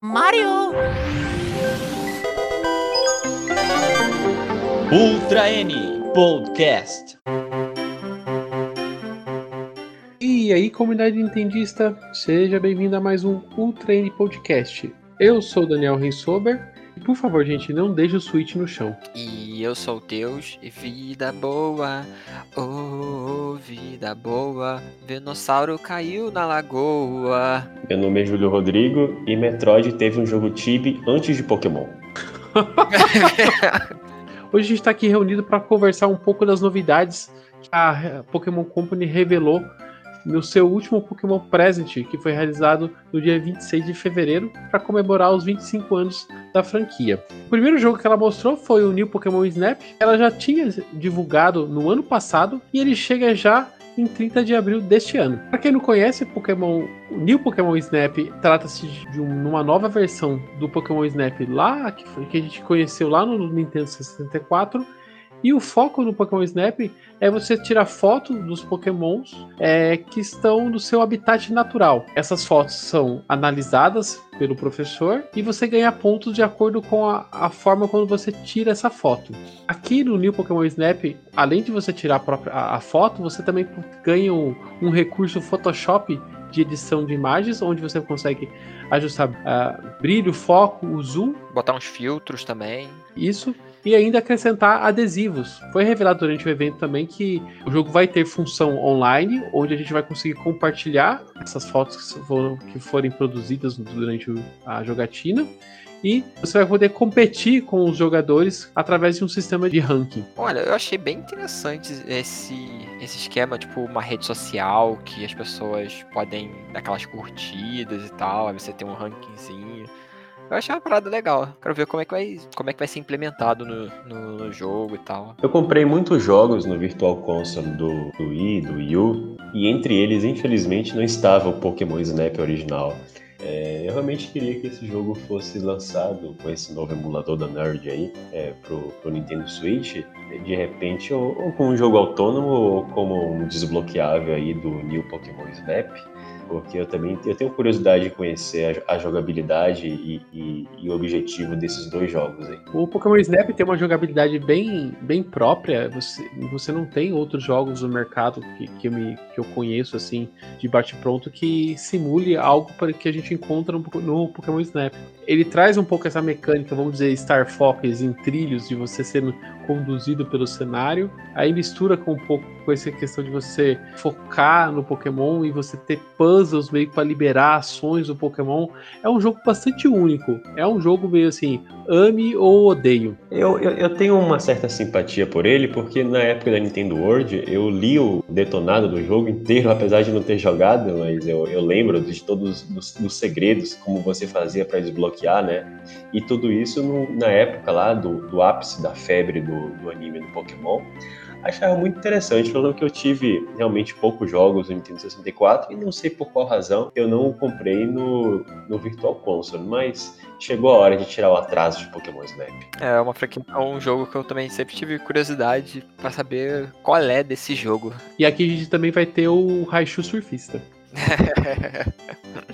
Mario! Ultra N Podcast. E aí, comunidade nintendista, seja bem-vindo a mais um Ultra N Podcast. Eu sou o Daniel Rensober e, por favor, gente, não deixe o Switch no chão. E eu sou o Deus e vida boa, oh, vida boa, Venossauro caiu na lagoa. Meu nome é Júlio Rodrigo e Metroid teve um jogo Tibi antes de Pokémon. Hoje a gente está aqui reunido para conversar um pouco das novidades que a Pokémon Company revelou no seu último Pokémon Present, que foi realizado no dia 26 de fevereiro para comemorar os 25 anos da franquia. O primeiro jogo que ela mostrou foi o New Pokémon Snap. Ela já tinha divulgado no ano passado e ele chega já em 30 de abril deste ano. Para quem não conhece, Pokémon, o New Pokémon Snap trata-se de um, uma nova versão do Pokémon Snap lá que a gente conheceu lá no Nintendo 64 e o foco no Pokémon Snap é você tirar foto dos Pokémons é, que estão no seu habitat natural. Essas fotos são analisadas pelo professor e você ganha pontos de acordo com a, a forma quando você tira essa foto. Aqui no New Pokémon Snap, além de você tirar a, própria, a, a foto, você também ganha um, um recurso Photoshop de edição de imagens, onde você consegue ajustar uh, brilho, foco, o zoom. Botar uns filtros também. Isso e ainda acrescentar adesivos. Foi revelado durante o evento também que o jogo vai ter função online, onde a gente vai conseguir compartilhar essas fotos que, foram, que forem produzidas durante a jogatina. E você vai poder competir com os jogadores através de um sistema de ranking. Olha, eu achei bem interessante esse, esse esquema, tipo uma rede social que as pessoas podem dar aquelas curtidas e tal, aí você tem um rankingzinho. Eu achei uma parada legal. Quero ver como é que vai, como é que vai ser implementado no, no, no jogo e tal. Eu comprei muitos jogos no Virtual Console do, do Wii, do Wii U, e entre eles, infelizmente, não estava o Pokémon Snap original. É, eu realmente queria que esse jogo fosse lançado com esse novo emulador da Nerd aí é, pro, pro Nintendo Switch, de repente, ou, ou com um jogo autônomo ou como um desbloqueável aí do New Pokémon Snap porque eu também eu tenho curiosidade de conhecer a, a jogabilidade e, e, e, o objetivo desses dois jogos aí. O Pokémon Snap tem uma jogabilidade bem, bem própria, você, você não tem outros jogos no mercado que, que, eu, me, que eu conheço assim, de bate-pronto, que simule algo para que a gente encontra no, no Pokémon Snap. Ele traz um pouco essa mecânica, vamos dizer, Star Fox em trilhos, de você sendo conduzido pelo cenário, aí mistura com um pouco com essa questão de você focar no Pokémon e você ter puzzles meio para liberar ações do Pokémon. É um jogo bastante único. É um jogo meio assim, ame ou odeio. Eu, eu, eu tenho uma certa simpatia por ele, porque na época da Nintendo World eu li o detonado do jogo inteiro, apesar de não ter jogado, mas eu, eu lembro de todos os segredos, como você fazia para desbloquear, né? E tudo isso no, na época lá do, do ápice da febre do, do anime do Pokémon achava muito interessante. Falando que eu tive realmente poucos jogos no Nintendo 64 e não sei por qual razão eu não comprei no, no Virtual Console, mas chegou a hora de tirar o atraso de Pokémon Snap. É uma franquia, é um jogo que eu também sempre tive curiosidade para saber qual é desse jogo. E aqui a gente também vai ter o Raichu Surfista.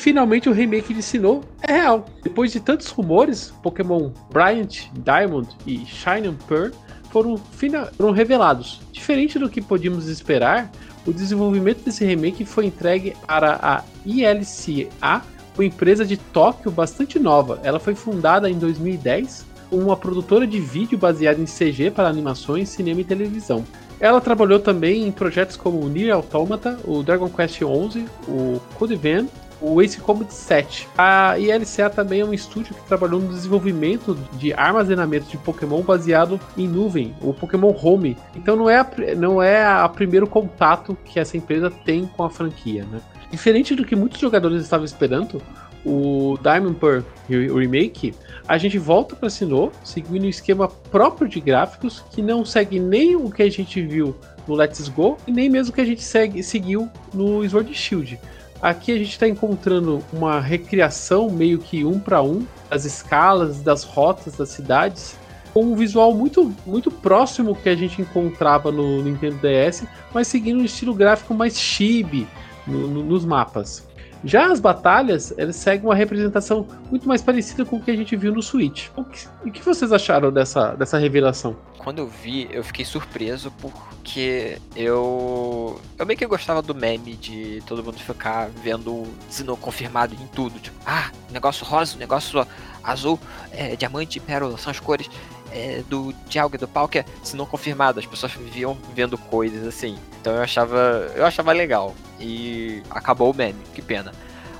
finalmente o remake de Sinnoh é real. Depois de tantos rumores, Pokémon Bryant, Diamond e Shining Pearl foram, foram revelados. Diferente do que podíamos esperar, o desenvolvimento desse remake foi entregue para a ILCA, uma empresa de Tóquio bastante nova. Ela foi fundada em 2010 como uma produtora de vídeo baseada em CG para animações, cinema e televisão. Ela trabalhou também em projetos como o Nier Automata, o Dragon Quest XI, o Code Vein o Ace Combat 7. A ILCA também é um estúdio que trabalhou no desenvolvimento de armazenamento de Pokémon baseado em nuvem, o Pokémon Home. Então não é a, não é a primeiro contato que essa empresa tem com a franquia, né? Diferente do que muitos jogadores estavam esperando, o Diamond Pearl Remake, a gente volta para Sinnoh, seguindo um esquema próprio de gráficos que não segue nem o que a gente viu no Let's Go e nem mesmo o que a gente segue, seguiu no Sword Shield. Aqui a gente está encontrando uma recriação meio que um para um das escalas, das rotas das cidades, com um visual muito, muito próximo que a gente encontrava no Nintendo DS, mas seguindo um estilo gráfico mais chibi no, no, nos mapas. Já as batalhas, elas seguem uma representação muito mais parecida com o que a gente viu no Switch. O que, o que vocês acharam dessa, dessa revelação? Quando eu vi, eu fiquei surpreso porque eu. Eu meio que gostava do meme de todo mundo ficar vendo Sinnoh confirmado em tudo. Tipo, ah, negócio rosa, negócio azul, é, diamante, pérola, são as cores é, do Dialga do que é se não confirmado, as pessoas viviam vendo coisas assim. Então eu achava, eu achava legal. E acabou o meme, que pena.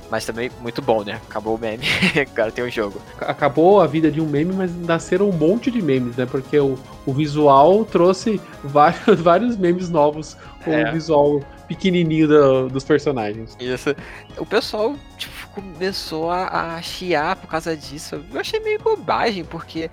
Mas também muito bom, né? Acabou o meme, agora tem um jogo. Acabou a vida de um meme, mas nasceram um monte de memes, né? Porque o, o visual trouxe vários, vários memes novos com é. o visual pequenininho do, dos personagens. Isso. O pessoal tipo, começou a, a chiar por causa disso. Eu achei meio bobagem, porque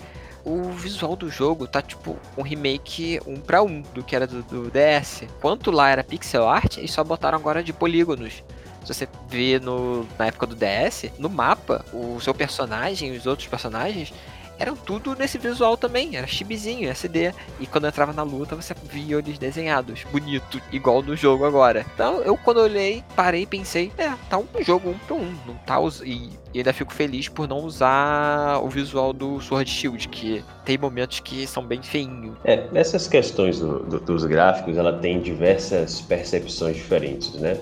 o visual do jogo tá tipo um remake um para um do que era do, do, DS. Quanto lá era pixel art, eles só botaram agora de polígonos. Se você vê no, na época do DS, no mapa, o seu personagem, os outros personagens, eram tudo nesse visual também, era chibizinho, SD. E quando entrava na luta, você via eles desenhados, bonito, igual no jogo agora. Então, eu quando olhei, parei e pensei, é, tá um jogo um pra um, não tá us... e, e ainda fico feliz por não usar o visual do Sword Shield, que tem momentos que são bem feinhos. É, nessas questões do, do, dos gráficos, ela tem diversas percepções diferentes, né?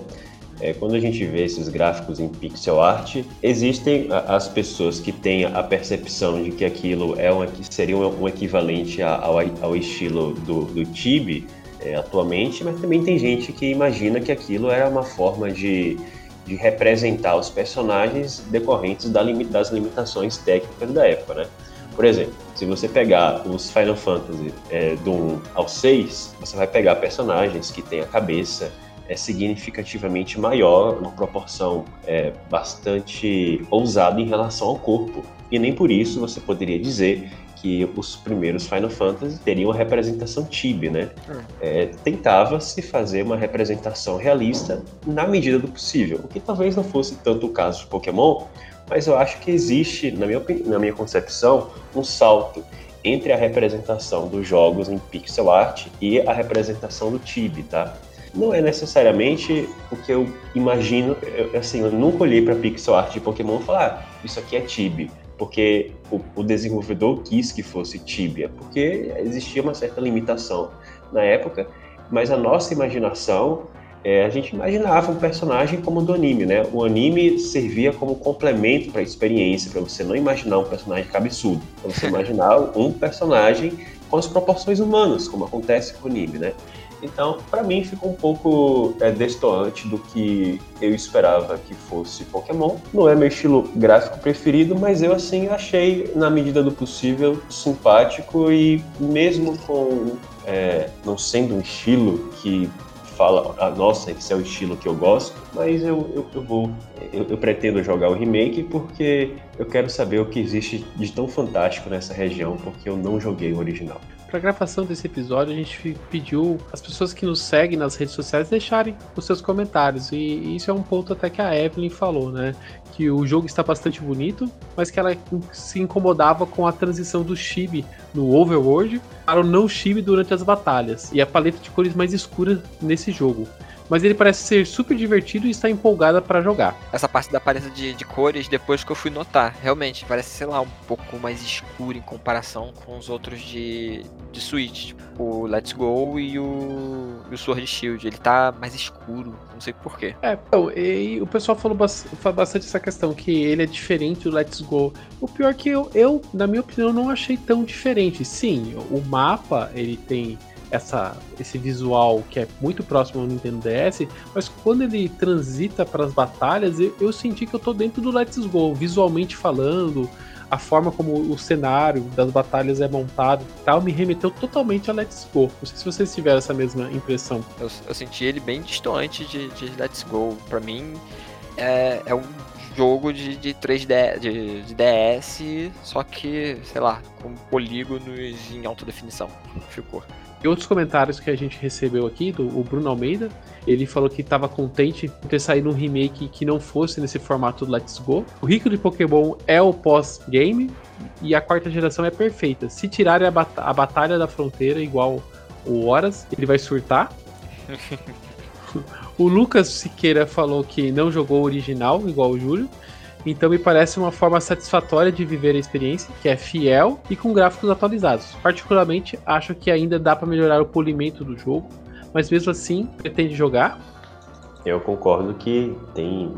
É, quando a gente vê esses gráficos em pixel art, existem as pessoas que têm a percepção de que aquilo é um, seria um equivalente ao, ao estilo do, do Tibi é, atualmente, mas também tem gente que imagina que aquilo era uma forma de, de representar os personagens decorrentes das limitações técnicas da época, né? Por exemplo, se você pegar os Final Fantasy é, do 1 ao 6, você vai pegar personagens que têm a cabeça é significativamente maior, uma proporção é, bastante ousada em relação ao corpo. E nem por isso você poderia dizer que os primeiros Final Fantasy teriam a representação tibi, né? Hum. É, Tentava-se fazer uma representação realista na medida do possível, o que talvez não fosse tanto o caso de Pokémon, mas eu acho que existe, na minha, na minha concepção, um salto entre a representação dos jogos em pixel art e a representação do Tibi, tá? Não é necessariamente o que eu imagino. Eu, assim, eu nunca olhei para pixel art de Pokémon e falar, ah, isso aqui é Tibia, porque o, o, desenvolvedor quis que fosse Tibia, porque existia uma certa limitação na época, mas a nossa imaginação, é, a gente imaginava um personagem como do anime, né? O anime servia como complemento para a experiência, para você não imaginar um personagem cabeçudo, para você imaginar um personagem com as proporções humanas, como acontece com o anime, né? Então, para mim, ficou um pouco é, destoante do que eu esperava que fosse Pokémon. Não é meu estilo gráfico preferido, mas eu, assim, achei, na medida do possível, simpático e mesmo com é, não sendo um estilo que fala, ah, nossa, esse é o estilo que eu gosto, mas eu, eu, eu vou, eu, eu, pretendo jogar o remake porque eu quero saber o que existe de tão fantástico nessa região, porque eu não joguei o original. Para gravação desse episódio, a gente pediu as pessoas que nos seguem nas redes sociais deixarem os seus comentários. E isso é um ponto até que a Evelyn falou, né? Que o jogo está bastante bonito, mas que ela se incomodava com a transição do chibi no Overworld para o não chibi durante as batalhas e a paleta de cores mais escura nesse jogo mas ele parece ser super divertido e está empolgada para jogar. Essa parte da paleta de, de, cores, depois que eu fui notar, realmente, parece, sei lá, um pouco mais escuro em comparação com os outros de, de Switch. Tipo, o Let's Go e o, e o Sword Shield. Ele tá mais escuro, não sei porquê. É, então, e o pessoal falou, bastante essa questão, que ele é diferente do Let's Go. O pior é que eu, eu, na minha opinião, não achei tão diferente. Sim, o mapa, ele tem essa, esse visual que é muito próximo ao Nintendo DS, mas quando ele transita para as batalhas, eu, eu, senti que eu tô dentro do Let's Go, visualmente falando, a forma como o cenário das batalhas é montado e tal, me remeteu totalmente a Let's Go. Não sei se vocês tiveram essa mesma impressão. Eu, eu senti ele bem distante de, de Let's Go. Para mim, é, é um jogo de, de 3D de, de, DS, só que, sei lá, com polígonos em alta definição. Ficou. E outros comentários que a gente recebeu aqui, do o Bruno Almeida, ele falou que estava contente por ter saído um remake que não fosse nesse formato do Let's Go. O rico de Pokémon é o pós-game e a quarta geração é perfeita. Se tirarem a, bat a Batalha da Fronteira igual o Horas, ele vai surtar. O Lucas Siqueira falou que não jogou o original, igual o Júlio. Então me parece uma forma satisfatória de viver a experiência, que é fiel e com gráficos atualizados. Particularmente, acho que ainda dá para melhorar o polimento do jogo, mas mesmo assim, pretende jogar? Eu concordo que tem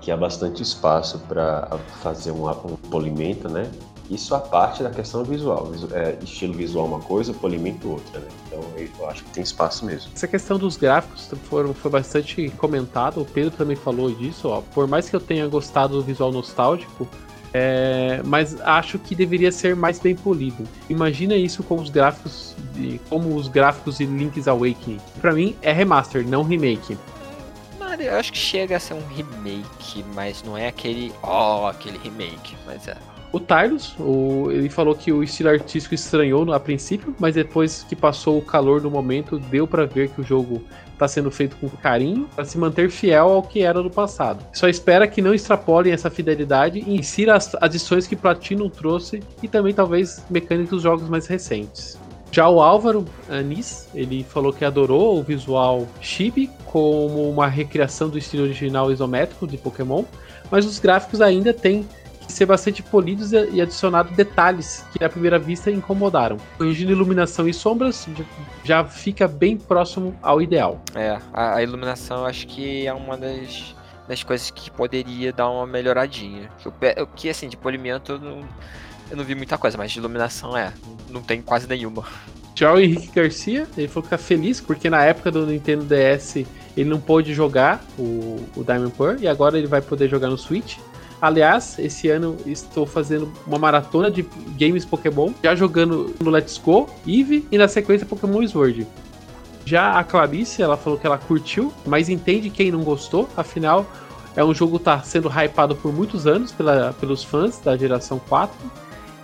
que há bastante espaço para fazer um, um polimento, né? Isso a parte da questão visual. É, estilo visual uma coisa, polimento outra, né? Então eu acho que tem espaço mesmo. Essa questão dos gráficos foram, foi bastante comentada. O Pedro também falou disso. Ó. Por mais que eu tenha gostado do visual nostálgico, é, mas acho que deveria ser mais bem polido. Imagina isso com os gráficos, de, como os gráficos de Link's Awakening. Para mim é remaster, não remake. Eu acho que chega a ser um remake, mas não é aquele, ó, oh, aquele remake, mas é. O Tylus, o, ele falou que o estilo artístico estranhou a princípio, mas depois que passou o calor do momento, deu para ver que o jogo está sendo feito com carinho para se manter fiel ao que era no passado. Só espera que não extrapolem essa fidelidade e insira as adições que Platinum trouxe e também talvez mecânicas dos jogos mais recentes. Já o Álvaro Anis, ele falou que adorou o visual chibi como uma recriação do estilo original isométrico de Pokémon, mas os gráficos ainda têm ser bastante polidos e adicionado detalhes que à primeira vista incomodaram. Corrigindo iluminação e sombras, já fica bem próximo ao ideal. É, a, a iluminação acho que é uma das, das coisas que poderia dar uma melhoradinha. O que assim, de polimento eu não, eu não vi muita coisa, mas de iluminação é, não tem quase nenhuma. O Henrique Garcia, ele falou que tá feliz porque na época do Nintendo DS ele não pôde jogar o, o Diamond Pearl e agora ele vai poder jogar no Switch. Aliás, esse ano estou fazendo uma maratona de games Pokémon, já jogando no Let's Go, Eve e na sequência Pokémon Sword. Já a Clarice, ela falou que ela curtiu, mas entende quem não gostou, afinal é um jogo que está sendo hypado por muitos anos pela, pelos fãs da geração 4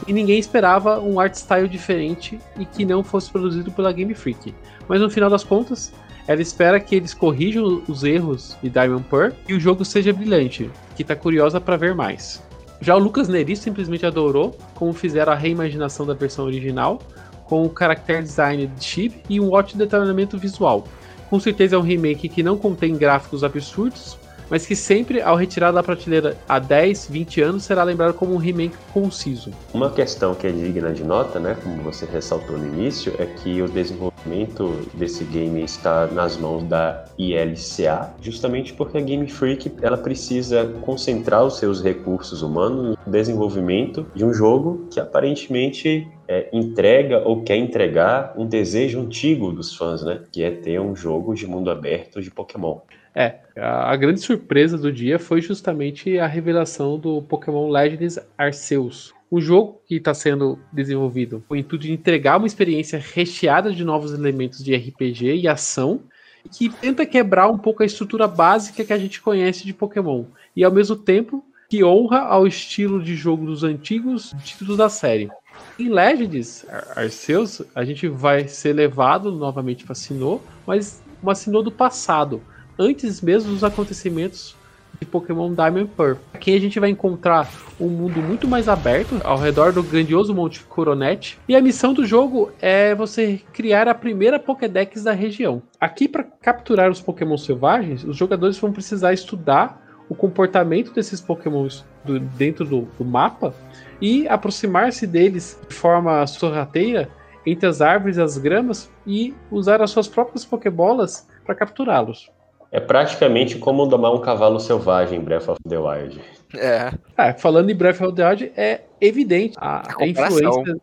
e ninguém esperava um art style diferente e que não fosse produzido pela Game Freak. Mas no final das contas, ela espera que eles corrijam os erros de Diamond Pearl e o jogo seja brilhante, que tá curiosa para ver mais. Já o Lucas Neri simplesmente adorou como fizeram a reimaginação da versão original, com o character design de chip e um ótimo detalhamento visual. Com certeza é um remake que não contém gráficos absurdos, mas que sempre, ao retirar da prateleira há 10, 20 anos, será lembrado como um remake conciso. Uma questão que é digna de nota, né, como você ressaltou no início, é que o desenvolvimento desse game está nas mãos da ILCA, justamente porque a Game Freak ela precisa concentrar os seus recursos humanos no desenvolvimento de um jogo que aparentemente é, entrega ou quer entregar um desejo antigo dos fãs, né? Que é ter um jogo de mundo aberto de Pokémon. É, a, grande surpresa do dia foi justamente a revelação do Pokémon Legends Arceus. O jogo que está sendo desenvolvido com o intuito de entregar uma experiência recheada de novos elementos de RPG e ação, que tenta quebrar um pouco a estrutura básica que a gente conhece de Pokémon, e ao mesmo tempo que honra ao estilo de jogo dos antigos títulos da série. Em Legends Arceus, a gente vai ser levado novamente para Sinnoh, mas uma Sinnoh do passado, antes mesmo dos acontecimentos de Pokémon Diamond Pearl. Aqui a gente vai encontrar um mundo muito mais aberto ao redor do grandioso Monte Coronet e a missão do jogo é você criar a primeira Pokédex da região. Aqui para capturar os Pokémon selvagens, os jogadores vão precisar estudar o comportamento desses Pokémons do, dentro do, do mapa e aproximar-se deles de forma sorrateira entre as árvores e as gramas e usar as suas próprias Pokébolas para capturá-los. É praticamente como domar um cavalo selvagem em Breath of the Wild. É. é falando em Breath of the Wild, é evidente a, a influência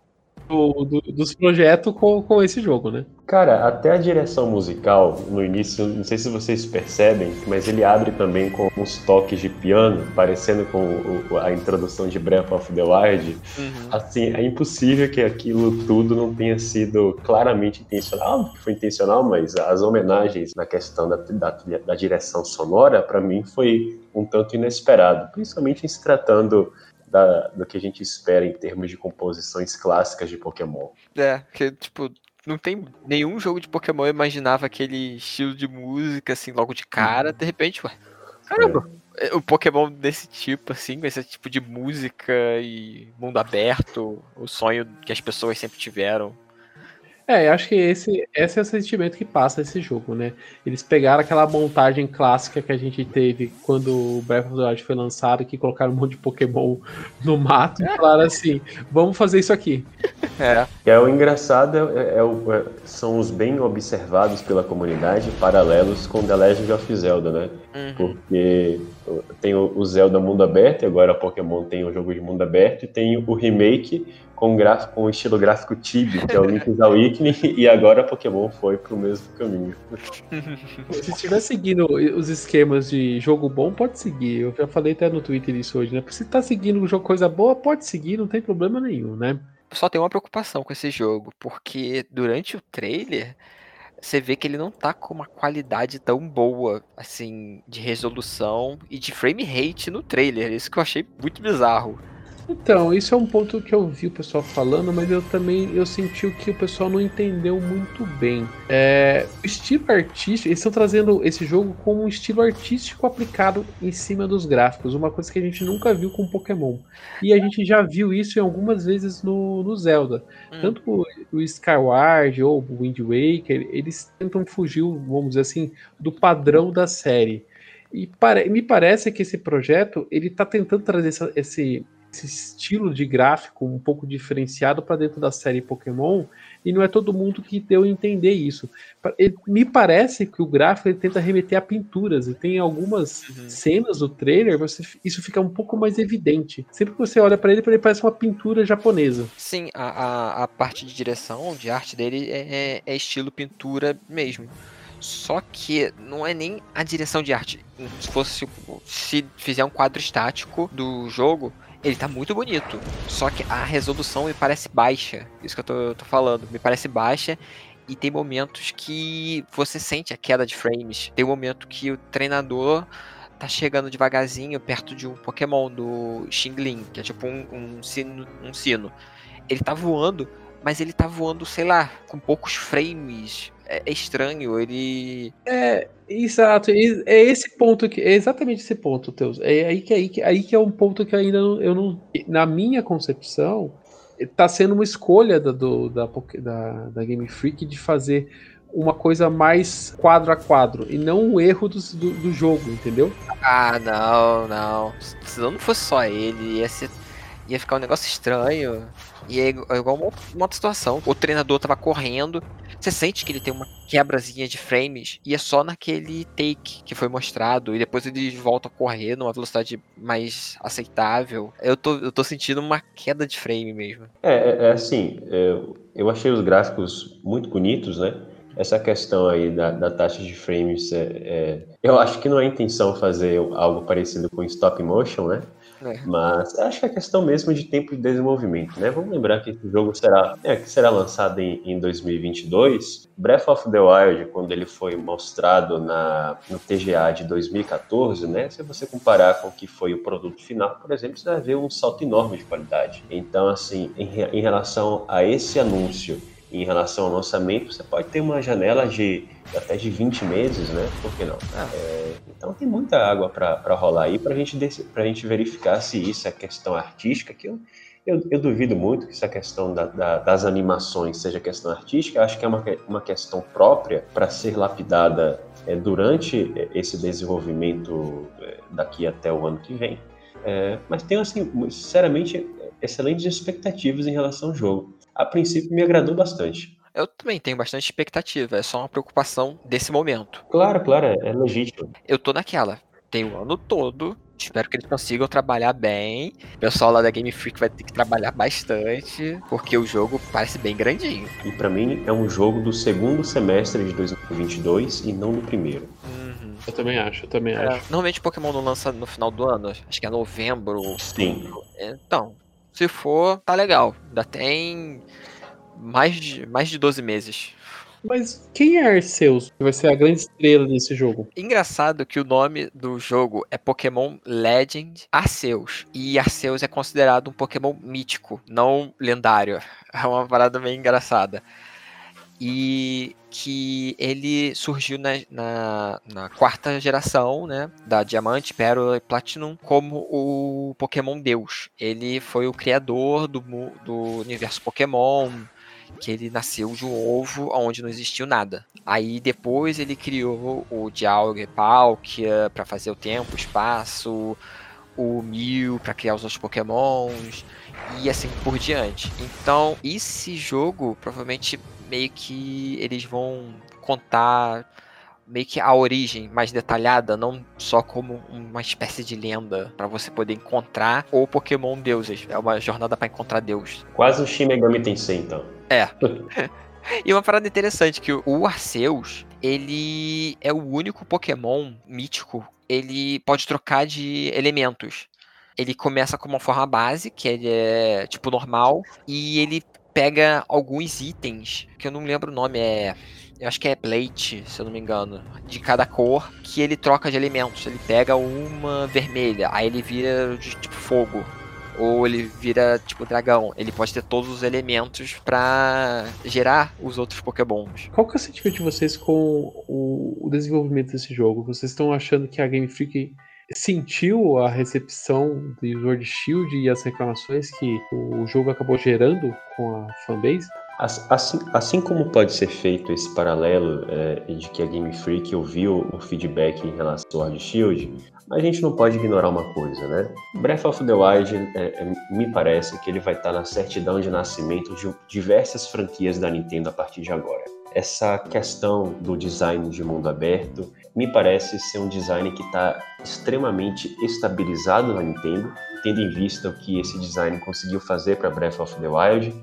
do, do, dos projetos com, com esse jogo, né? Cara, até a direção musical, no início, não sei se vocês percebem, mas ele abre também com uns toques de piano, parecendo com o, a introdução de Breath of the Wild. Uhum. Assim, é impossível que aquilo tudo não tenha sido claramente intencional, foi intencional, mas as homenagens na questão da, da, da direção sonora, para mim, foi um tanto inesperado, principalmente em se tratando da, do que a gente espera em termos de composições clássicas de Pokémon. É, que tipo, não tem nenhum jogo de Pokémon eu imaginava aquele estilo de música assim logo de cara, de repente, ué. Caramba, é. o Pokémon desse tipo, assim, com esse tipo de música e mundo aberto, o sonho que as pessoas sempre tiveram. É, eu acho que esse, esse é o sentimento que passa esse jogo, né? Eles pegaram aquela montagem clássica que a gente teve quando o Breath of the Wild foi lançado, que colocaram um monte de Pokémon no mato e falaram assim: vamos fazer isso aqui. É. É o engraçado é, é o- é- são os bem observados pela comunidade paralelos com The Legend of Zelda, né? Uhum. Porque tem o Zelda mundo aberto, e agora a Pokémon tem o jogo de mundo aberto, e tem o remake com, gráfico, com o estilo gráfico Tibio, que é o Link's Awakening, e agora a Pokémon foi pro mesmo caminho. Se estiver seguindo os esquemas de jogo bom, pode seguir. Eu já falei até no Twitter isso hoje, né? Se tá seguindo um jogo coisa boa, pode seguir, não tem problema nenhum, né? Só tem uma preocupação com esse jogo, porque durante o trailer você vê que ele não tá com uma qualidade tão boa, assim, de resolução e de frame rate no trailer. Isso que eu achei muito bizarro. Então, isso é um ponto que eu vi o pessoal falando, mas eu também eu senti que o pessoal não entendeu muito bem. É, o estilo artístico, eles estão trazendo esse jogo como um estilo artístico aplicado em cima dos gráficos, uma coisa que a gente nunca viu com Pokémon. E a gente já viu isso em algumas vezes no, no Zelda. Hum. Tanto o, o Skyward ou o Wind Waker, eles tentam fugir, vamos dizer assim, do padrão da série. E pare- me parece que esse projeto ele está tentando trazer essa- esse, esse estilo de gráfico um pouco diferenciado para dentro da série Pokémon e não é todo mundo que deu a entender isso. Ele- me parece que o gráfico tenta remeter a pinturas e tem algumas Uhum. cenas do trailer você, isso fica um pouco mais evidente. Sempre que você olha para ele, ele parece uma pintura japonesa. Sim, a, a, a parte de direção, de arte dele é, é- é estilo pintura mesmo. Só que não é nem a direção de arte. Se fosse se fizer um quadro estático do jogo, ele tá muito bonito. Só que a resolução me parece baixa. Isso que eu tô, tô falando. Me parece baixa. E tem momentos que você sente a queda de frames. Tem um momento que o treinador tá chegando devagarzinho perto de um Pokémon do Xingling, que é tipo um, um sino, um sino. Ele tá voando, mas ele tá voando, sei lá, com poucos frames. É, é estranho, ele. É, exato. É esse ponto que. É exatamente esse ponto, Teus. É aí que, aí que, aí que é um ponto que ainda não, eu não. Na minha concepção, tá sendo uma escolha da, do, da, da, da Game Freak de fazer uma coisa mais quadro a quadro e não um erro do, do, do jogo, entendeu? Ah, não, não. Se não fosse só ele, ia ser. Ia ficar um negócio estranho. E é igu- é igual uma, outra situação. O treinador tava correndo. Você sente que ele tem uma quebrazinha de frames. E é só naquele take que foi mostrado. E depois ele volta a correr numa velocidade mais aceitável. Eu tô, eu tô sentindo uma queda de frame mesmo. É, é, é assim, é, eu achei os gráficos muito bonitos, né? Essa questão aí da, da taxa de frames, é, é, eu acho que não é intenção fazer algo parecido com stop motion, né? É. Mas acho que é questão mesmo de tempo de desenvolvimento, né? Vamos lembrar que esse jogo será, é, que será lançado em, em 2022. Breath of the Wild, quando ele foi mostrado na, no TGA de 2014, né? Se você comparar com o que foi o produto final, por exemplo, você vai ver um salto enorme de qualidade. Então, assim, em, em relação a esse anúncio, em relação ao lançamento, você pode ter uma janela de até de 20 meses, né? Por que não? É, então tem muita água para rolar aí para gente pra gente verificar se isso é questão artística, que eu, eu, eu duvido muito que essa questão da- da- das animações seja questão artística, eu acho que é uma, uma questão própria para ser lapidada é, durante esse desenvolvimento é, daqui até o ano que vem. É, mas tenho, assim, sinceramente, excelentes expectativas em relação ao jogo. A princípio me agradou bastante. Eu também tenho bastante expectativa. É só uma preocupação desse momento. Claro, claro, é, é legítimo. eu tô naquela. Tem o ano todo. Espero que eles consigam trabalhar bem. O pessoal lá da Game Freak vai ter que trabalhar bastante. Porque o jogo parece bem grandinho. E para mim é um jogo do segundo semestre de 2022 e não do primeiro. Eu também acho, eu também É, acho. Normalmente Pokémon não lança no final do ano. Acho que é novembro. Sim. Então, se for, tá legal. Ainda tem mais de, mais de 12 meses. Mas quem é Arceus? Que vai ser a grande estrela desse jogo. Engraçado que o nome do jogo é Pokémon Legend Arceus. E Arceus é considerado um Pokémon mítico, não lendário. É uma parada meio engraçada. E que ele surgiu na, na, na quarta geração, né? Da Diamante, Pérola e Platinum, como o Pokémon Deus. Ele foi o criador do, do universo Pokémon que ele nasceu de um ovo onde não existiu nada. Aí depois ele criou o Dialga e Palkia para fazer o tempo, o espaço, o Mew para criar os outros Pokémons e assim por diante. Então, esse jogo provavelmente meio que eles vão contar meio que a origem mais detalhada, não só como uma espécie de lenda para você poder encontrar o Pokémon deuses. É uma jornada para encontrar Deus. Quase o Shin Megami Tensei, então. É. e uma parada interessante que o Arceus, ele é o único Pokémon mítico, ele pode trocar de elementos. Ele começa com uma forma base, que ele é tipo normal, e ele pega alguns itens, que eu não lembro o nome, é eu acho que é plate, se eu não me engano, de cada cor, que ele troca de elementos. Ele pega uma vermelha, aí ele vira de tipo fogo. Ou ele vira tipo dragão. Ele pode ter todos os elementos para gerar os outros pokémons. Qual que é o sentimento de vocês com o, desenvolvimento desse jogo? Vocês estão achando que a Game Freak sentiu a recepção do Sword Shield e as reclamações que o jogo acabou gerando com a fanbase? Assim, assim como pode ser feito esse paralelo é, de que a Game Freak ouviu o feedback em relação ao Sword Shield, a gente não pode ignorar uma coisa, né? Breath of the Wild, é, me parece que ele vai estar na certidão de nascimento de diversas franquias da Nintendo a partir de agora. Essa questão do design de mundo aberto me parece ser um design que está extremamente estabilizado na Nintendo, tendo em vista o que esse design conseguiu fazer para Breath of the Wild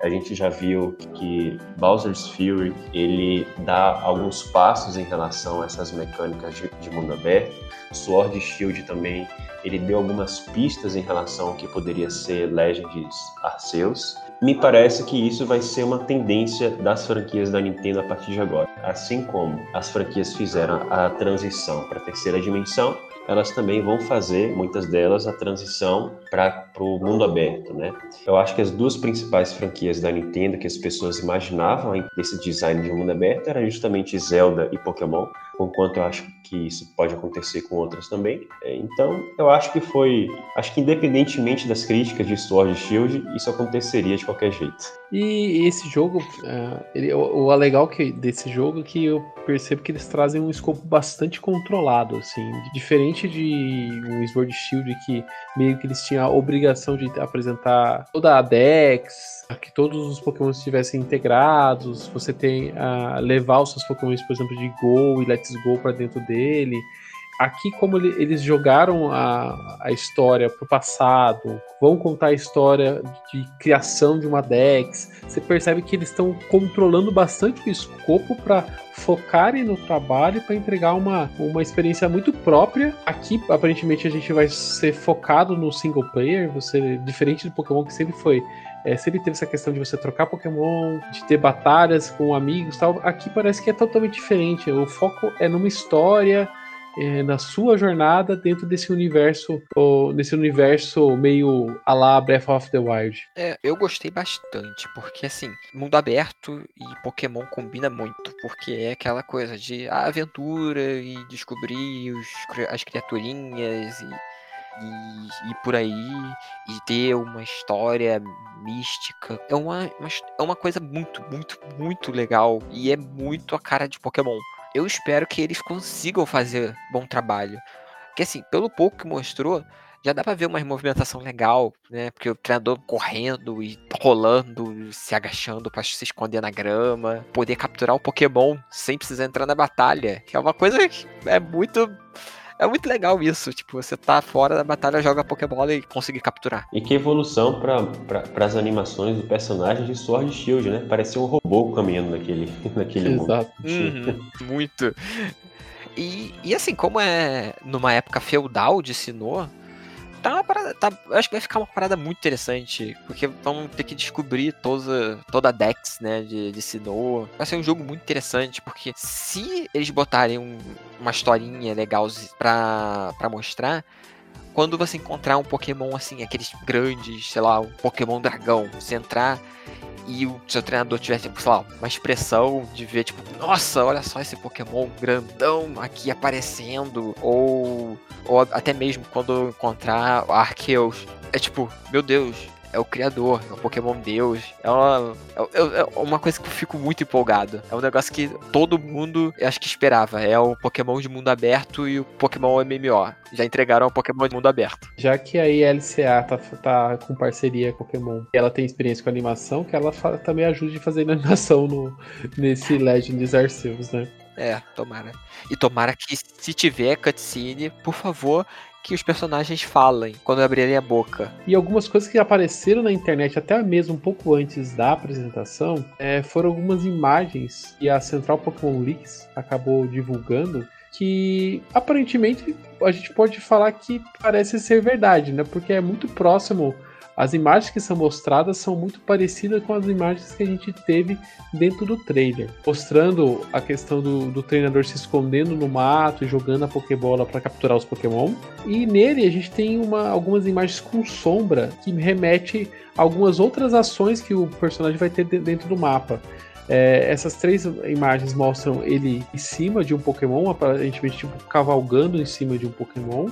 a gente já viu que Bowser's Fury ele dá alguns passos em relação a essas mecânicas de, de mundo aberto. Sword Shield também ele deu algumas pistas em relação ao que poderia ser Legends Arceus. Me parece que isso vai ser uma tendência das franquias da Nintendo a partir de agora. Assim como as franquias fizeram a transição para a terceira dimensão, elas também vão fazer, muitas delas, a transição para o mundo aberto, né? Eu acho que as duas principais franquias da Nintendo que as pessoas imaginavam esse design de mundo aberto eram justamente Zelda e Pokémon, enquanto eu acho que isso pode acontecer com outras também. É, então, eu acho que foi, acho que independentemente das críticas de Sword Shield, isso aconteceria de qualquer jeito. E esse jogo, uh, ele, o, o legal que, desse jogo é que eu percebo que eles trazem um escopo bastante controlado, assim, diferente de um Sword Shield que meio que eles tinham a obrigação de apresentar toda a Dex, que todos os Pokémon estivessem integrados, você tem a levar os seus Pokémon, por exemplo, de Go e Let's Go para dentro dele aqui, como eles jogaram a, a história pro passado, vão contar a história de criação de uma Dex, você percebe que eles estão controlando bastante o escopo para focarem no trabalho para entregar uma, uma experiência muito própria. Aqui, aparentemente, a gente vai ser focado no single player, você diferente do Pokémon que sempre foi é, sempre teve essa questão de você trocar Pokémon, de ter batalhas com amigos tal. Aqui parece que é totalmente diferente. O foco é numa história, é, na sua jornada dentro desse universo, ou, nesse universo meio a la Breath of the Wild. É, eu gostei bastante, porque assim, mundo aberto e Pokémon combina muito, porque é aquela coisa de aventura e descobrir os, as criaturinhas e e, e, por aí, e ter uma história mística. É uma, uma, é uma coisa muito, muito, muito legal. E é muito a cara de Pokémon eu espero que eles consigam fazer bom trabalho. Porque assim, pelo pouco que mostrou, já dá pra ver uma movimentação legal, né? Porque o treinador correndo e rolando, se agachando para se esconder na grama, poder capturar o Pokémon sem precisar entrar na batalha, que é uma coisa que é muito é muito legal isso. Tipo, você tá fora da batalha, joga Pokébola e conseguir capturar. E que evolução para as animações do personagem de Sword Shield, né? Parecia um robô caminhando naquele, naquele Exato. mundo. Uhum, muito. E, e assim, como é numa época feudal de Sinnoh, tá uma parada. Tá, eu acho que vai ficar uma parada muito interessante. Porque vão ter que descobrir toda, toda a Dex, né? De, de Sinnoh. Vai ser um jogo muito interessante. Porque se eles botarem um, uma historinha legal pra, pra mostrar. Quando você encontrar um Pokémon assim, aqueles grandes, sei lá, um Pokémon dragão, você entrar e o seu treinador tivesse, tipo, sei lá, uma expressão de ver, tipo, nossa, olha só esse Pokémon grandão aqui aparecendo, ou, ou até mesmo quando encontrar Arceus, é tipo, meu Deus, é o criador, é o Pokémon Deus. É uma, é, é uma coisa que eu fico muito empolgado. É um negócio que todo mundo, acho que esperava. É o Pokémon de mundo aberto e o Pokémon MMO. Já entregaram o Pokémon de mundo aberto. Já que a ILCA tá, tá com parceria com Pokémon e ela tem experiência com animação, que ela também ajude a fazer animação no, nesse Legends Arceus, né? É, tomara. E tomara que se tiver cutscene, por favor, que os personagens falem quando abrirem a boca. E algumas coisas que apareceram na internet até mesmo um pouco antes da apresentação é, foram algumas imagens que a Central Pokémon Leaks acabou divulgando que aparentemente a gente pode falar que parece ser verdade, né? Porque é muito próximo as imagens que são mostradas são muito parecidas com as imagens que a gente teve dentro do trailer, mostrando a questão do, do treinador se escondendo no mato e jogando a Pokébola para capturar os Pokémon. E nele a gente tem uma, algumas imagens com sombra que remete a algumas outras ações que o personagem vai ter dentro do mapa. É, essas três imagens mostram ele em cima de um Pokémon, aparentemente tipo cavalgando em cima de um Pokémon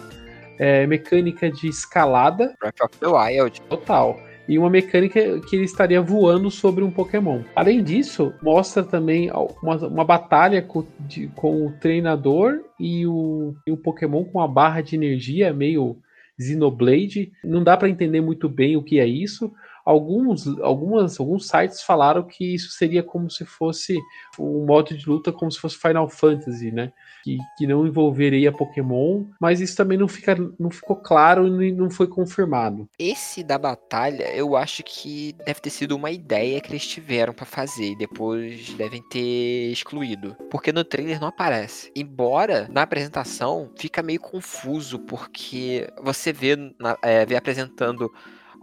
é, mecânica de escalada. Breath of the Wild. Total. E uma mecânica que ele estaria voando sobre um Pokémon. Além disso, mostra também uma, uma batalha com, de, com, o treinador e o, e o Pokémon com a barra de energia meio Xenoblade. Não dá para entender muito bem o que é isso. Alguns, algumas, alguns sites falaram que isso seria como se fosse um modo de luta como se fosse Final Fantasy, né? Que, que não envolveria Pokémon, mas isso também não, fica, não ficou claro e não foi confirmado. Esse da batalha, eu acho que deve ter sido uma ideia que eles tiveram para fazer e depois devem ter excluído. Porque no trailer não aparece. Embora na apresentação fica meio confuso, porque você vê, é, vê apresentando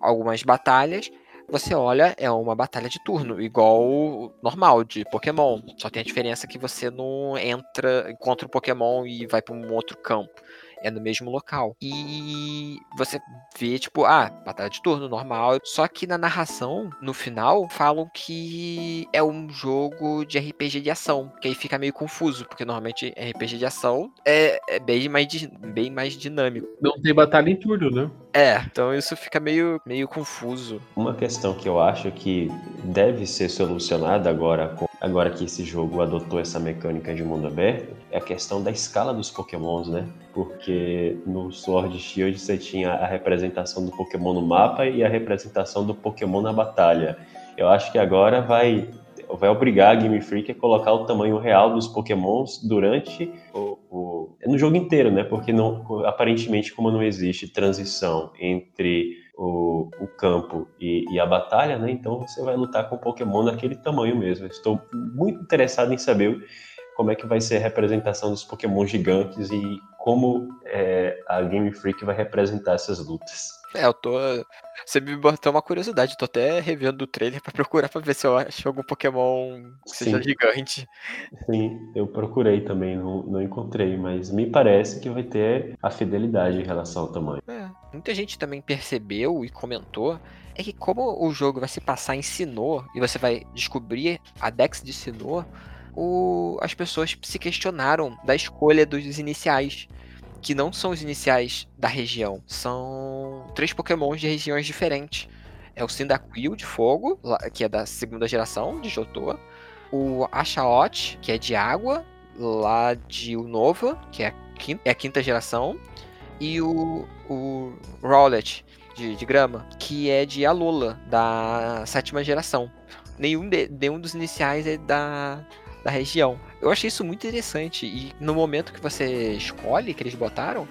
algumas batalhas, você olha, é uma batalha de turno, igual normal de Pokémon. Só tem a diferença que você não entra, encontra o Pokémon e vai para um outro campo é no mesmo local. E você vê, tipo, ah, batalha de turno normal. Só que na narração, no final, falam que é um jogo de RPG de ação. Que aí fica meio confuso, porque normalmente RPG de ação é, é bem, mais, bem mais dinâmico. Não tem batalha em turno, né? É, então isso fica meio, meio confuso. Uma questão que eu acho que deve ser solucionada agora, agora que esse jogo adotou essa mecânica de mundo aberto, é a questão da escala dos pokémons, né? Porque no Sword Shield você tinha a representação do Pokémon no mapa e a representação do Pokémon na batalha. Eu acho que agora vai, vai obrigar a Game Freak a colocar o tamanho real dos Pokémons durante o, o no jogo inteiro, né? Porque não, aparentemente, como não existe transição entre o, o campo e, e, a batalha, né? Então você vai lutar com o Pokémon naquele tamanho mesmo. Estou muito interessado em saber como é que vai ser a representação dos Pokémon gigantes e como é, a Game Freak vai representar essas lutas. É, eu tô. Você me botou uma curiosidade, tô até revendo o trailer pra procurar pra ver se eu acho algum Pokémon que seja Sim. gigante. Sim, eu procurei também, não, não encontrei, mas me parece que vai ter a fidelidade em relação ao tamanho. É, muita gente também percebeu e comentou é que como o jogo vai se passar em Sinnoh e você vai descobrir a Dex de Sinnoh, o, as pessoas se questionaram da escolha dos iniciais, que não são os iniciais da região, são três pokémons de regiões diferentes. É o Cyndaquil de fogo, que é da segunda geração de Johto, o Ashaot, que é de água, lá de Unova, que é a quinta, é a quinta geração, e o, o Rowlet, de, de grama, que é de Alola, da sétima geração. Nenhum, de, nenhum dos iniciais é da, da região. Eu achei isso muito interessante e no momento que você escolhe, que eles botaram,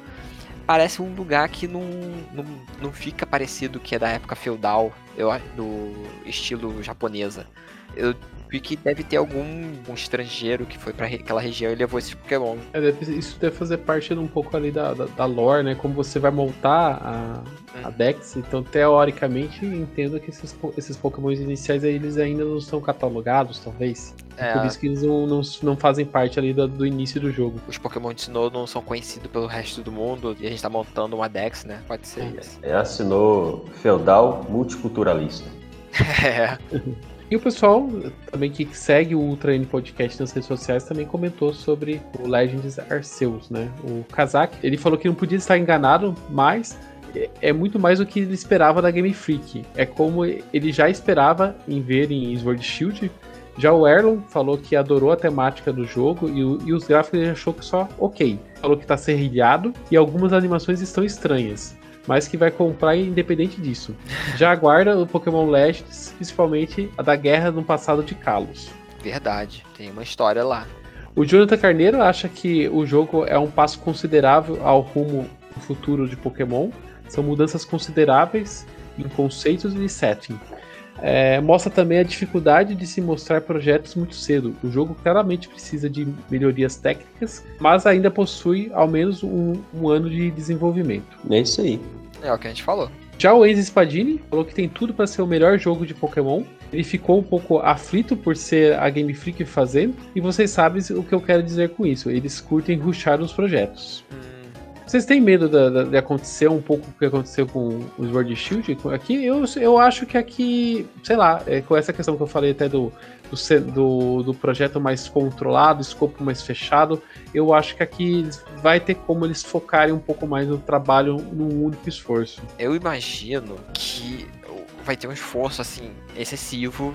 parece um lugar que não, não, não fica parecido que é da época feudal, eu do estilo japonesa. Eu vi que deve ter algum um estrangeiro que foi para aquela região e levou esse Pokémon. É, deve, isso deve fazer parte um pouco ali da, da, da, lore, né? Como você vai montar a, a hum. Dex. Então, teoricamente, entendo que esses, esses Pokémons iniciais aí, eles ainda não são catalogados, talvez. É. Por isso que eles não, não, não fazem parte ali do, do, início do jogo. Os Pokémon de Sinnoh não são conhecidos pelo resto do mundo e a gente tá montando uma Dex, né? Pode ser é. isso. É a Sinnoh feudal multiculturalista. é. E o pessoal também que segue o Ultra N Podcast nas redes sociais também comentou sobre o Legends Arceus, né? O Kazak, ele falou que não podia estar enganado, mas é muito mais do que ele esperava da Game Freak. É como ele já esperava em ver em Sword Shield. Já o Erlon falou que adorou a temática do jogo e, e os gráficos ele achou que só ok. Falou que tá serrilhado e algumas animações estão estranhas mas que vai comprar independente disso. Já aguarda o Pokémon Legends, principalmente a da guerra no passado de Kalos. Verdade, tem uma história lá. O Jonathan Carneiro acha que o jogo é um passo considerável ao rumo futuro de Pokémon. São mudanças consideráveis em conceitos e setting. É, mostra também a dificuldade de se mostrar projetos muito cedo. O jogo claramente precisa de melhorias técnicas, mas ainda possui ao menos um, um ano de desenvolvimento. É isso aí. É o que a gente falou. Já o Enzo Spadini falou que tem tudo para ser o melhor jogo de Pokémon. Ele ficou um pouco aflito por ser a Game Freak fazendo, e vocês sabem o que eu quero dizer com isso. Eles curtem ruxar os projetos. Hum. Vocês têm medo de, de, acontecer um pouco o que aconteceu com o Sword Shield? Aqui, eu, eu acho que aqui, sei lá, é, com essa questão que eu falei até do, do, do, do, projeto mais controlado, escopo mais fechado, eu acho que aqui vai ter como eles focarem um pouco mais no trabalho num único esforço. Eu imagino que vai ter um esforço, assim, excessivo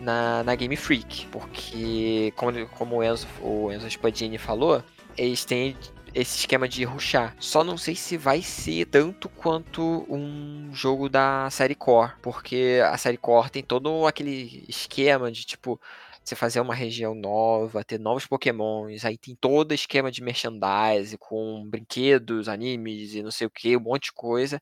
na, na Game Freak, porque, como, como o Enzo, o Enzo Spadini falou, eles têm esse esquema de ruxar. Só não sei se vai ser tanto quanto um jogo da série Core, porque a série Core tem todo aquele esquema de tipo você fazer uma região nova, ter novos pokémons, aí tem todo esquema de merchandise com brinquedos, animes e não sei o que, um monte de coisa.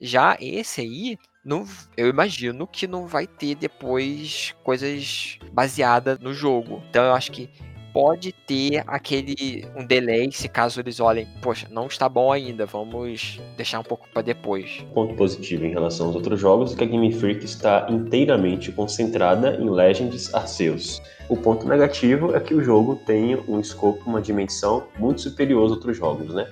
Já esse aí, não, eu imagino que não vai ter depois coisas baseadas no jogo. Então eu acho que pode ter aquele um delay se caso eles olhem, poxa, não está bom ainda, vamos deixar um pouco para depois. Ponto positivo em relação aos outros jogos é que a Game Freak está inteiramente concentrada em Legends Arceus. O ponto negativo é que o jogo tem um escopo, uma dimensão muito superior aos outros jogos, né?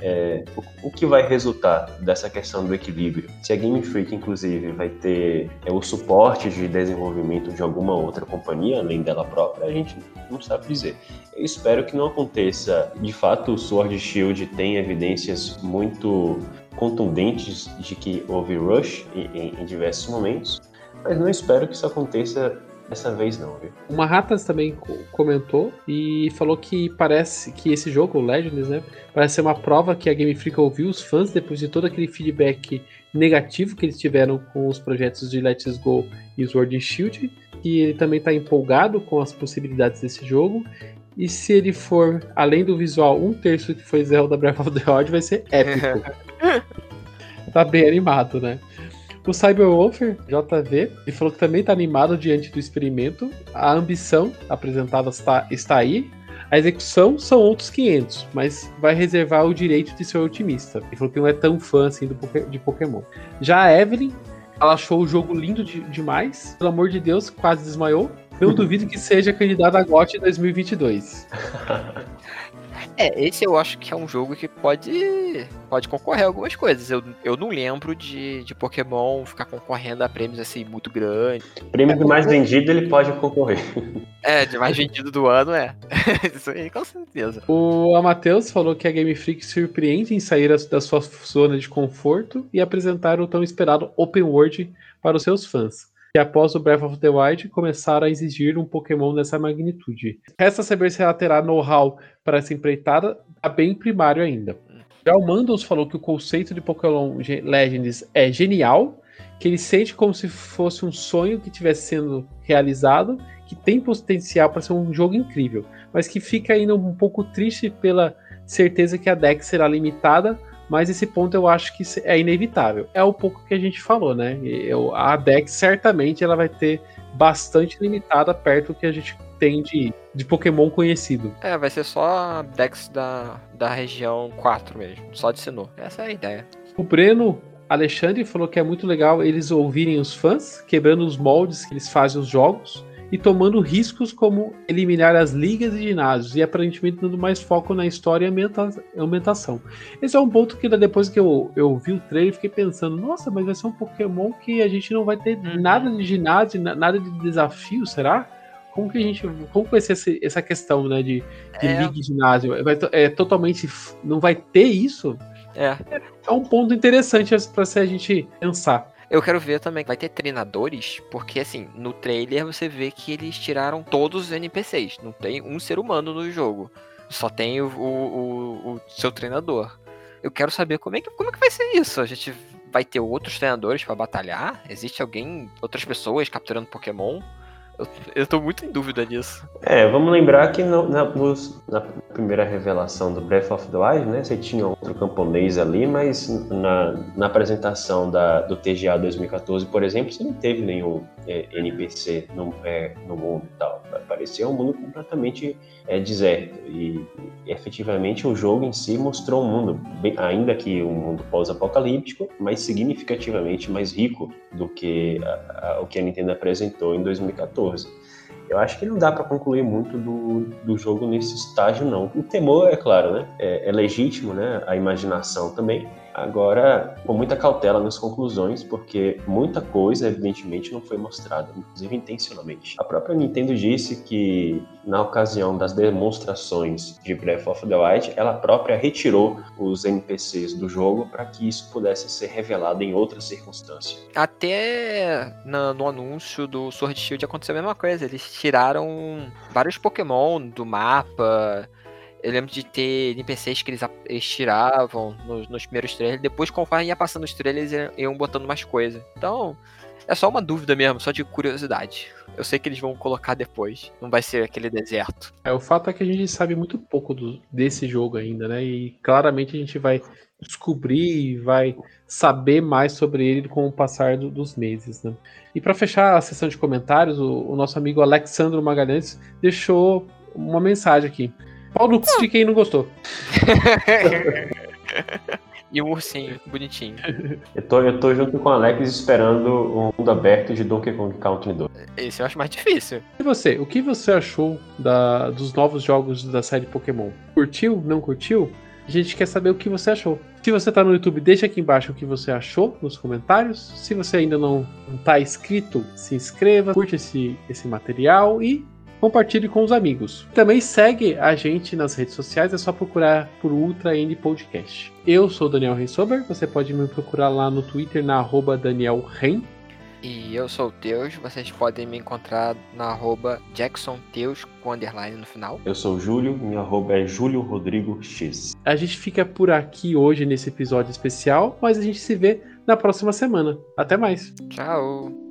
É, o, o, que vai resultar dessa questão do equilíbrio? Se a Game Freak, inclusive, vai ter é, o suporte de desenvolvimento de alguma outra companhia, além dela própria, a gente não sabe dizer. Eu espero que não aconteça. De fato, o Sword Shield tem evidências muito contundentes de que houve rush em, em, em diversos momentos, mas não espero que isso aconteça dessa vez não, viu? O Marratas também comentou e falou que parece que esse jogo, o Legends, né, parece ser uma prova que a Game Freak ouviu os fãs depois de todo aquele feedback negativo que eles tiveram com os projetos de Let's Go e Sword and Shield, e ele também está empolgado com as possibilidades desse jogo. E se ele for, além do visual, um terço que foi Zelda Breath of the Wild, vai ser épico. tá bem animado, né? O Cyberwolfer JV ele falou que também está animado diante do experimento. A ambição apresentada está, está aí. A execução são outros 500, mas vai reservar o direito de ser otimista. Ele falou que não é tão fã assim do, de Pokémon. Já a Evelyn, ela achou o jogo lindo de, demais. Pelo amor de Deus, quase desmaiou. Eu duvido que seja candidata a GOT 2022. É, esse eu acho que é um jogo que pode pode concorrer a algumas coisas. Eu, eu não lembro de, de Pokémon ficar concorrendo a prêmios assim muito grandes. Prêmio de mais vendido ele pode concorrer. É, de mais vendido do ano é. Isso aí com certeza. O Amateus falou que a Game Freak surpreende em sair da sua zona de conforto e apresentar o tão esperado Open World para os seus fãs que após o Breath of the Wild começaram a exigir um Pokémon dessa magnitude. Resta saber se ela terá know-how para essa empreitada, tá bem primário ainda. Já o Mandos falou que o conceito de Pokémon Legends é genial, que ele sente como se fosse um sonho que estivesse sendo realizado, que tem potencial para ser um jogo incrível, mas que fica ainda um pouco triste pela certeza que a deck será limitada mas esse ponto eu acho que é inevitável. É o pouco que a gente falou, né? Eu, a deck certamente ela vai ter bastante limitada perto do que a gente tem de, de Pokémon conhecido. É, vai ser só Dex da, da região 4 mesmo, só de Sinnoh. Essa é a ideia. O Breno Alexandre falou que é muito legal eles ouvirem os fãs, quebrando os moldes que eles fazem os jogos e tomando riscos como eliminar as ligas e ginásios e aparentemente dando mais foco na história e aumentação. Esse é um ponto que depois que eu, eu vi o trailer fiquei pensando, nossa, mas vai ser um Pokémon que a gente não vai ter uhum. nada de ginásio, nada de desafio, será? Como que a gente. Como vai ser essa, questão, né? De, de é... liga e ginásio? Vai, é totalmente. Não vai ter isso? É. É um ponto interessante se a gente pensar. Eu quero ver também. Vai ter treinadores, porque assim, no trailer você vê que eles tiraram todos os NPCs. Não tem um ser humano no jogo. Só tem o, o, o seu treinador. Eu quero saber como é, que, como é que vai ser isso. A gente vai ter outros treinadores para batalhar? Existe alguém, outras pessoas capturando Pokémon? Eu, tô muito em dúvida disso. É, vamos lembrar que no, na, nos, na, primeira revelação do Breath of the Wild, né, você tinha outro camponês ali, mas na, na apresentação da, do TGA 2014, por exemplo, você não teve nenhum NPC no, é, no mundo e tal. Parecia um mundo completamente é, deserto. E, e, efetivamente o jogo em si mostrou um mundo, bem, ainda que um mundo pós-apocalíptico, mas significativamente mais rico do que a, a, o que a Nintendo apresentou em 2014. Eu acho que não dá para concluir muito do, do jogo nesse estágio, não. O temor, é claro, né? É, é legítimo, né? A imaginação também Agora, com muita cautela nas conclusões, porque muita coisa, evidentemente, não foi mostrada, inclusive intencionalmente. A própria Nintendo disse que, na ocasião das demonstrações de Breath of the Wild, ela própria retirou os NPCs do jogo para que isso pudesse ser revelado em outra circunstância. Até no, no anúncio do Sword Shield aconteceu a mesma coisa. Eles tiraram vários Pokémon do mapa eu lembro de ter NPCs que eles, eles tiravam nos, nos, primeiros trailers. Depois, conforme ia passando os trailers, iam, iam botando mais coisa. Então, é só uma dúvida mesmo, só de curiosidade. Eu sei que eles vão colocar depois. Não vai ser aquele deserto. É, o fato é que a gente sabe muito pouco do, desse jogo ainda, né? E claramente a gente vai descobrir e vai saber mais sobre ele com o passar do, dos meses, né? E para fechar a sessão de comentários, o, o nosso amigo Alexandro Magalhães deixou uma mensagem aqui. Pau no de quem não gostou. e um ursinho bonitinho. Eu tô, eu tô junto com o Alex esperando o mundo aberto de Donkey Kong Country 2. Esse eu acho mais difícil. E você? O que você achou da, dos novos jogos da série Pokémon? Curtiu? Não curtiu? A gente quer saber o que você achou. Se você tá no YouTube, deixa aqui embaixo o que você achou nos comentários. Se você ainda não, não tá inscrito, se inscreva, curte esse, esse material e compartilhe com os amigos. Também segue a gente nas redes sociais, é só procurar por Ultra N Podcast. Eu sou Daniel Rensober, você pode me procurar lá no Twitter na arroba Daniel Ren. E eu sou o Teus, vocês podem me encontrar na arroba Jackson Teus com underline no final. Eu sou o Júlio, minha arroba é Júlio Rodrigo X. A gente fica por aqui hoje nesse episódio especial, mas a gente se vê na próxima semana. Até mais. Tchau.